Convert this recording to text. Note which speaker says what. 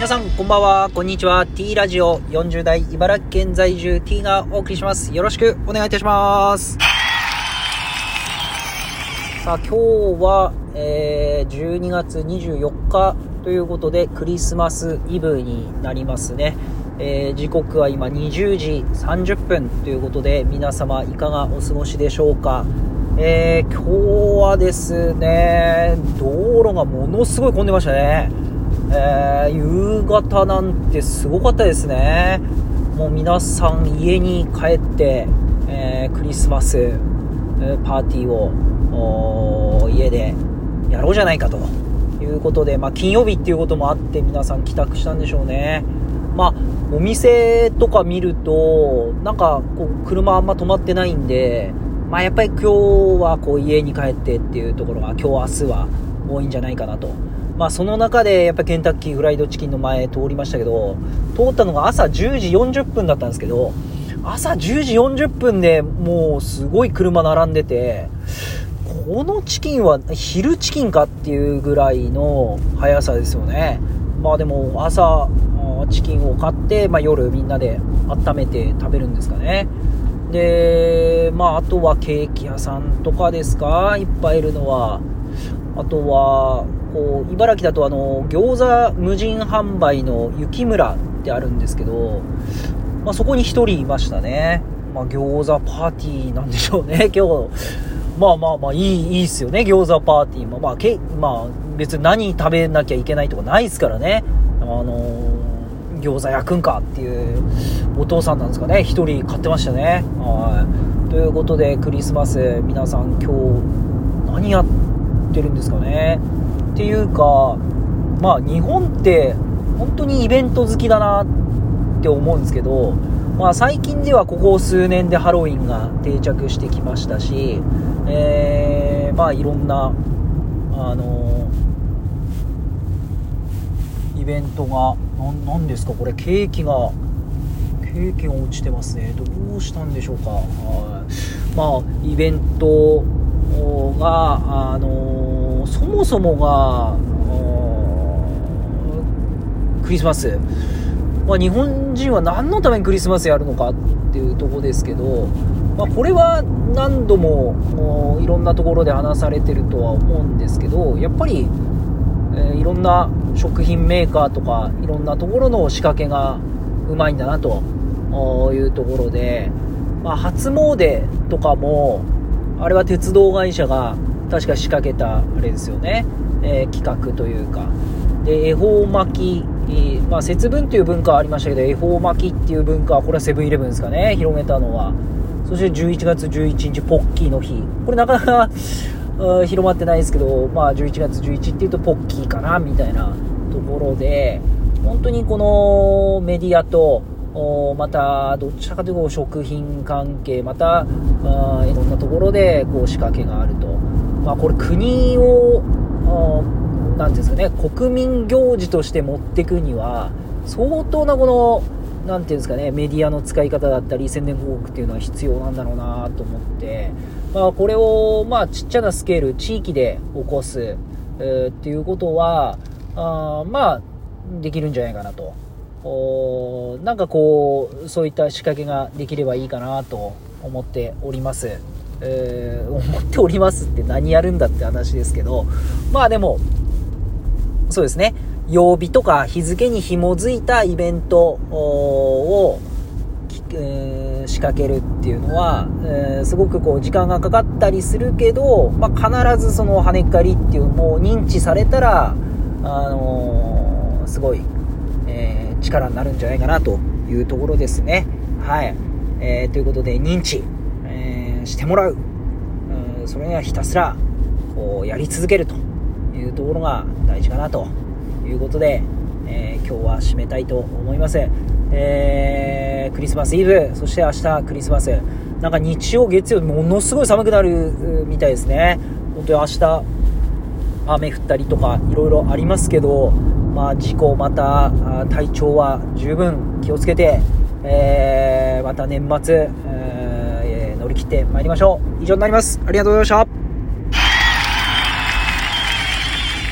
Speaker 1: 皆さん、こんばんは、こんにちは。T ラジオ40代茨城県在住 T がお送りします。よろしくお願いいたします。さあ、今日は、えー、12月24日ということで、クリスマスイブになりますね。えー、時刻は今20時30分ということで、皆様いかがお過ごしでしょうか。えー、今日はですね、道路がものすごい混んでましたね。えー、夕方なんてすごかったですね。もう皆さん家に帰って、えー、クリスマス、パーティーを家でやろうじゃないかということで、まあ、金曜日っていうこともあって皆さん帰宅したんでしょうね。まあ、お店とか見ると、なんかこう車あんま止まってないんで、まあ、やっぱり今日はこう家に帰ってっていうところが今日明日は多いんじゃないかなと。まあその中でやっぱケンタッキーフライドチキンの前通りましたけど、通ったのが朝10時40分だったんですけど、朝10時40分でもうすごい車並んでて、このチキンは昼チキンかっていうぐらいの速さですよね。まあでも朝チキンを買って、まあ、夜みんなで温めて食べるんですかね。で、まああとはケーキ屋さんとかですか？いっぱいいるのは。あとは、こう、茨城だとあの、餃子無人販売の雪村ってあるんですけど、まあそこに一人いましたね。まあ餃子パーティーなんでしょうね、今日。まあまあまあいい、いいっすよね、餃子パーティーも。まあけ、まあ別に何食べなきゃいけないとかないですからね。あのー、餃子焼くんかっていうお父さんなんですかね。一人買ってましたね。はい。ということで、クリスマス、皆さん今日、何やってるんですかね。ていうか、まあ日本って本当にイベント好きだなって思うんですけど、まあ最近ではここ数年でハロウィンが定着してきましたし、えー、まあいろんな、あのイベントが、ななんですかこれケーキが、ケーキが落ちてますね。どうしたんでしょうか。はいまあイベントが、あのそもそもが、クリスマス、まあ、日本人は何のためにクリスマスやるのかっていうとこですけど、まあ、これは何度もいろんなところで話されてるとは思うんですけどやっぱり、えー、いろんな食品メーカーとかいろんなところの仕掛けがうまいんだなというところで、まあ、初詣とかもあれは鉄道会社が確か仕掛けたあれですよね、えー、企画というか。で恵方巻き、えー、まあ、節分という文化はありましたけど恵方巻きっていう文化はこれはセブンイレブンですかね。広げたのは。そして11月11日ポッキーの日。これなかなか 広まってないですけど、まあ、11月11っていうとポッキーかなみたいなところで。本当にこのメディアとまたどちらかというと食品関係またあいろんなところでこう仕掛けがあると、まあ、これ国をなんですかね国民行事として持っていくには相当なこのなんていうんですかねメディアの使い方だったり宣伝広告っていうのは必要なんだろうなと思って、まあ、これをまあちっちゃなスケール地域で起こす、えー、っていうことはあまあできるんじゃないかなと。おなんかこうそういった仕掛けができればいいかなと思っております、えー、思っておりますって何やるんだって話ですけどまあでもそうですね曜日とか日付に紐づいたイベントを、えー、仕掛けるっていうのは、えー、すごくこう時間がかかったりするけど、まあ、必ずその跳ねっかりっていうもう認知されたら、あのー、すごい、え力になるんじゃないかなというところですね。はい。えー、ということで、認知、してもらう。うん、それにはひたすら、こう、やり続けるというところが大事かなということで、えー、今日は締めたいと思います。えー、クリスマスイブ、そして明日クリスマス。なんか日曜、月曜、ものすごい寒くなるみたいですね。本当に明日、雨降ったりとか、いろいろありますけど、まあ、事故、また体調は十分気をつけて、えー、また年末、乗り切ってまいりましょう。以上になります。ありがとうございました。